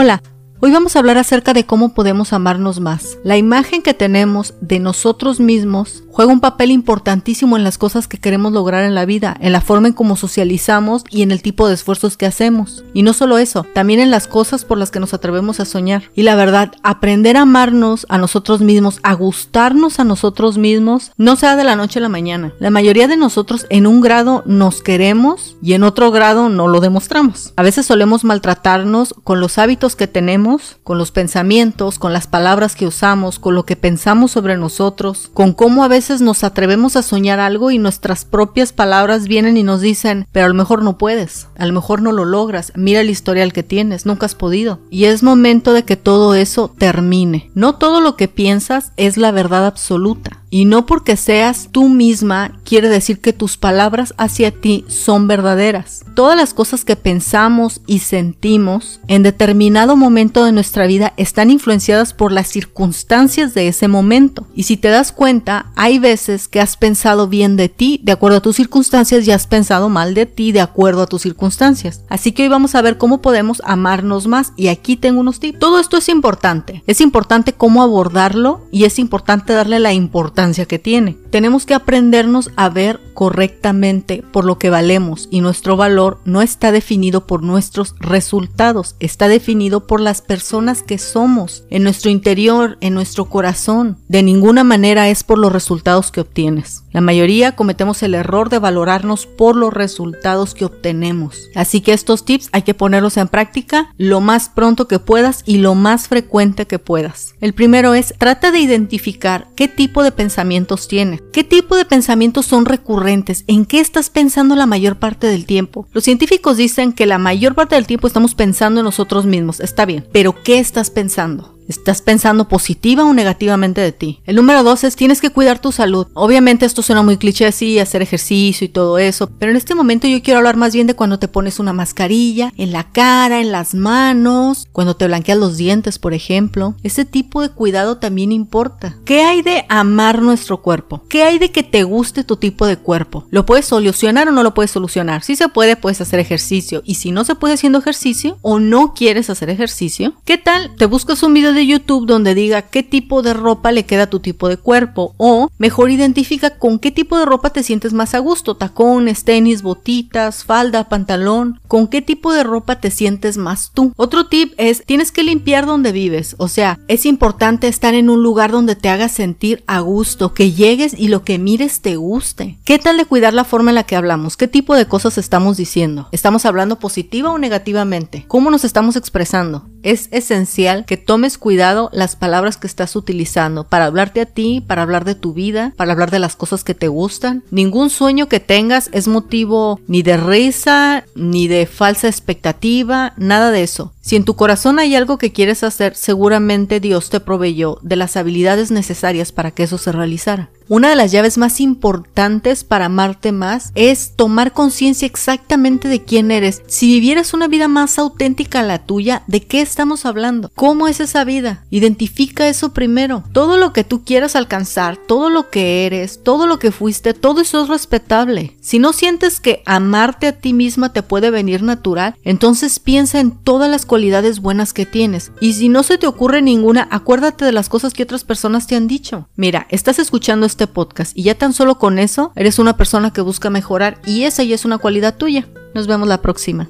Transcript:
Hola, Hoy vamos a hablar acerca de cómo podemos amarnos más. La imagen que tenemos de nosotros mismos juega un papel importantísimo en las cosas que queremos lograr en la vida, en la forma en cómo socializamos y en el tipo de esfuerzos que hacemos. Y no solo eso, también en las cosas por las que nos atrevemos a soñar. Y la verdad, aprender a amarnos a nosotros mismos, a gustarnos a nosotros mismos, no sea de la noche a la mañana. La mayoría de nosotros en un grado nos queremos y en otro grado no lo demostramos. A veces solemos maltratarnos con los hábitos que tenemos con los pensamientos, con las palabras que usamos, con lo que pensamos sobre nosotros, con cómo a veces nos atrevemos a soñar algo y nuestras propias palabras vienen y nos dicen, pero a lo mejor no puedes, a lo mejor no lo logras, mira el historial que tienes, nunca has podido. Y es momento de que todo eso termine. No todo lo que piensas es la verdad absoluta. Y no porque seas tú misma quiere decir que tus palabras hacia ti son verdaderas. Todas las cosas que pensamos y sentimos en determinado momento de nuestra vida están influenciadas por las circunstancias de ese momento. Y si te das cuenta, hay veces que has pensado bien de ti de acuerdo a tus circunstancias y has pensado mal de ti de acuerdo a tus circunstancias. Así que hoy vamos a ver cómo podemos amarnos más y aquí tengo unos tips. Todo esto es importante. Es importante cómo abordarlo y es importante darle la importancia que tiene. Tenemos que aprendernos a ver correctamente por lo que valemos y nuestro valor no está definido por nuestros resultados, está definido por las personas que somos, en nuestro interior, en nuestro corazón. De ninguna manera es por los resultados que obtienes. La mayoría cometemos el error de valorarnos por los resultados que obtenemos. Así que estos tips hay que ponerlos en práctica lo más pronto que puedas y lo más frecuente que puedas. El primero es, trata de identificar qué tipo de pensamientos tienes, qué tipo de pensamientos son recurrentes, en qué estás pensando la mayor parte del tiempo. Los científicos dicen que la mayor parte del tiempo estamos pensando en nosotros mismos, está bien, pero ¿qué estás pensando? ¿Estás pensando positiva o negativamente de ti? El número dos es tienes que cuidar tu salud. Obviamente esto suena muy cliché así, hacer ejercicio y todo eso, pero en este momento yo quiero hablar más bien de cuando te pones una mascarilla en la cara, en las manos, cuando te blanqueas los dientes, por ejemplo. Ese tipo de cuidado también importa. ¿Qué hay de amar nuestro cuerpo? ¿Qué hay de que te guste tu tipo de cuerpo? ¿Lo puedes solucionar o no lo puedes solucionar? Si se puede, puedes hacer ejercicio. Y si no se puede haciendo ejercicio o no quieres hacer ejercicio, ¿qué tal? Te buscas un video de YouTube donde diga qué tipo de ropa le queda a tu tipo de cuerpo o mejor identifica con qué tipo de ropa te sientes más a gusto, tacones, tenis, botitas, falda, pantalón, con qué tipo de ropa te sientes más tú. Otro tip es tienes que limpiar donde vives, o sea, es importante estar en un lugar donde te hagas sentir a gusto, que llegues y lo que mires te guste. ¿Qué tal de cuidar la forma en la que hablamos? ¿Qué tipo de cosas estamos diciendo? ¿Estamos hablando positiva o negativamente? ¿Cómo nos estamos expresando? Es esencial que tomes cuidado las palabras que estás utilizando para hablarte a ti, para hablar de tu vida, para hablar de las cosas que te gustan. Ningún sueño que tengas es motivo ni de risa, ni de falsa expectativa, nada de eso. Si en tu corazón hay algo que quieres hacer, seguramente Dios te proveyó de las habilidades necesarias para que eso se realizara. Una de las llaves más importantes para amarte más es tomar conciencia exactamente de quién eres. Si vivieras una vida más auténtica a la tuya, ¿de qué estamos hablando? ¿Cómo es esa vida? Identifica eso primero. Todo lo que tú quieras alcanzar, todo lo que eres, todo lo que fuiste, todo eso es respetable. Si no sientes que amarte a ti misma te puede venir natural, entonces piensa en todas las cualidades buenas que tienes. Y si no se te ocurre ninguna, acuérdate de las cosas que otras personas te han dicho. Mira, estás escuchando este podcast y ya tan solo con eso eres una persona que busca mejorar y esa ya es una cualidad tuya. Nos vemos la próxima.